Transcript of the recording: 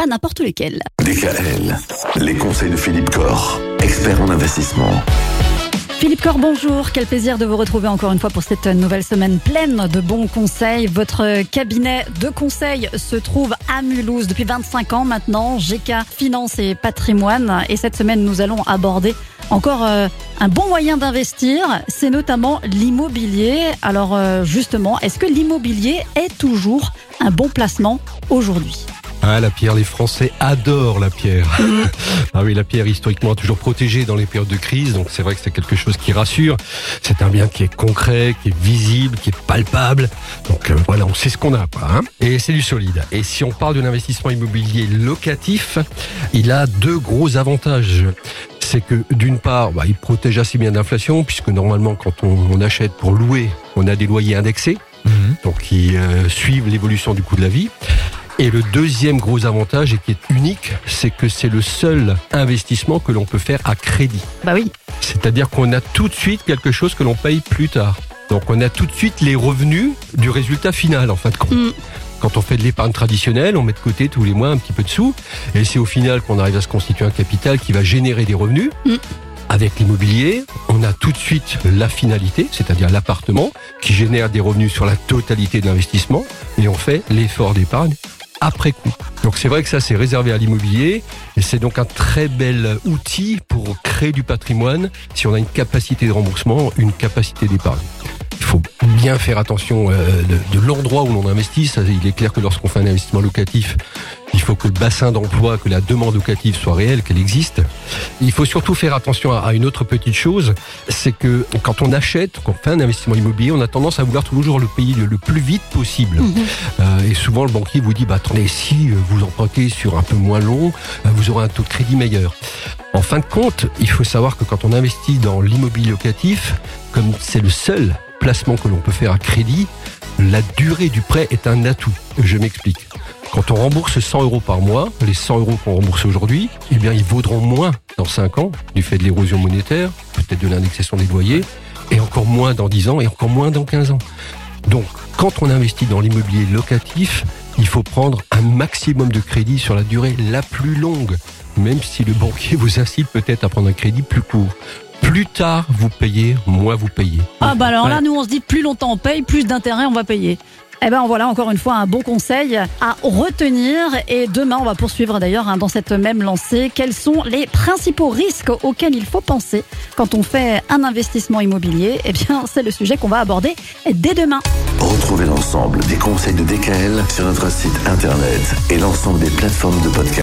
pas n'importe lesquels. DKL, les conseils de Philippe Corr, expert en investissement. Philippe Cor, bonjour. Quel plaisir de vous retrouver encore une fois pour cette nouvelle semaine pleine de bons conseils. Votre cabinet de conseil se trouve à Mulhouse depuis 25 ans maintenant, GK Finance et Patrimoine. Et cette semaine, nous allons aborder encore euh, un bon moyen d'investir, c'est notamment l'immobilier. Alors euh, justement, est-ce que l'immobilier est toujours un bon placement aujourd'hui? Ah, la pierre, les Français adorent la pierre. ah oui, la pierre historiquement a toujours protégé dans les périodes de crise, donc c'est vrai que c'est quelque chose qui rassure. C'est un bien qui est concret, qui est visible, qui est palpable. Donc euh, voilà, on sait ce qu'on a, quoi. Hein Et c'est du solide. Et si on parle de l'investissement immobilier locatif, il a deux gros avantages c'est que d'une part, bah, il protège assez bien d'inflation, puisque normalement, quand on, achète pour louer, on a des loyers indexés, mhm. donc qui euh, suivent l'évolution du coût de la vie. Et le deuxième gros avantage, et qui est unique, c'est que c'est le seul investissement que l'on peut faire à crédit. Bah oui. C'est-à-dire qu'on a tout de suite quelque chose que l'on paye plus tard. Donc on a tout de suite les revenus du résultat final en fin de compte. Mm. Quand on fait de l'épargne traditionnelle, on met de côté tous les mois un petit peu de sous, et c'est au final qu'on arrive à se constituer un capital qui va générer des revenus. Mm. Avec l'immobilier, on a tout de suite la finalité, c'est-à-dire l'appartement, qui génère des revenus sur la totalité de l'investissement, et on fait l'effort d'épargne après coup. Donc c'est vrai que ça c'est réservé à l'immobilier et c'est donc un très bel outil pour créer du patrimoine si on a une capacité de remboursement, une capacité d'épargne. Il faut bien faire attention euh, de, de l'endroit où l'on investit. il est clair que lorsqu'on fait un investissement locatif, il faut que le bassin d'emploi, que la demande locative soit réelle, qu'elle existe. Il faut surtout faire attention à une autre petite chose, c'est que quand on achète, quand on fait un investissement immobilier, on a tendance à vouloir toujours le payer le plus vite possible. Mhm. Euh, et souvent le banquier vous dit, bah attendez, si vous empruntez sur un peu moins long, euh, vous aurez un taux de crédit meilleur. En fin de compte, il faut savoir que quand on investit dans l'immobilier locatif, comme c'est le seul placement que l'on peut faire à crédit, la durée du prêt est un atout. Je m'explique. Quand on rembourse 100 euros par mois, les 100 euros qu'on rembourse aujourd'hui, eh bien, ils vaudront moins dans 5 ans, du fait de l'érosion monétaire, peut-être de l'indexation des loyers, et encore moins dans 10 ans, et encore moins dans 15 ans. Donc, quand on investit dans l'immobilier locatif, il faut prendre un maximum de crédit sur la durée la plus longue, même si le banquier vous incite peut-être à prendre un crédit plus court. Plus tard vous payez, moins vous payez. Ah bah alors là, nous on se dit plus longtemps on paye, plus d'intérêt on va payer. Eh ben voilà encore une fois un bon conseil à retenir et demain on va poursuivre d'ailleurs hein, dans cette même lancée. Quels sont les principaux risques auxquels il faut penser quand on fait un investissement immobilier? Eh bien c'est le sujet qu'on va aborder dès demain. Retrouvez l'ensemble des conseils de DKL sur notre site internet et l'ensemble des plateformes de podcast.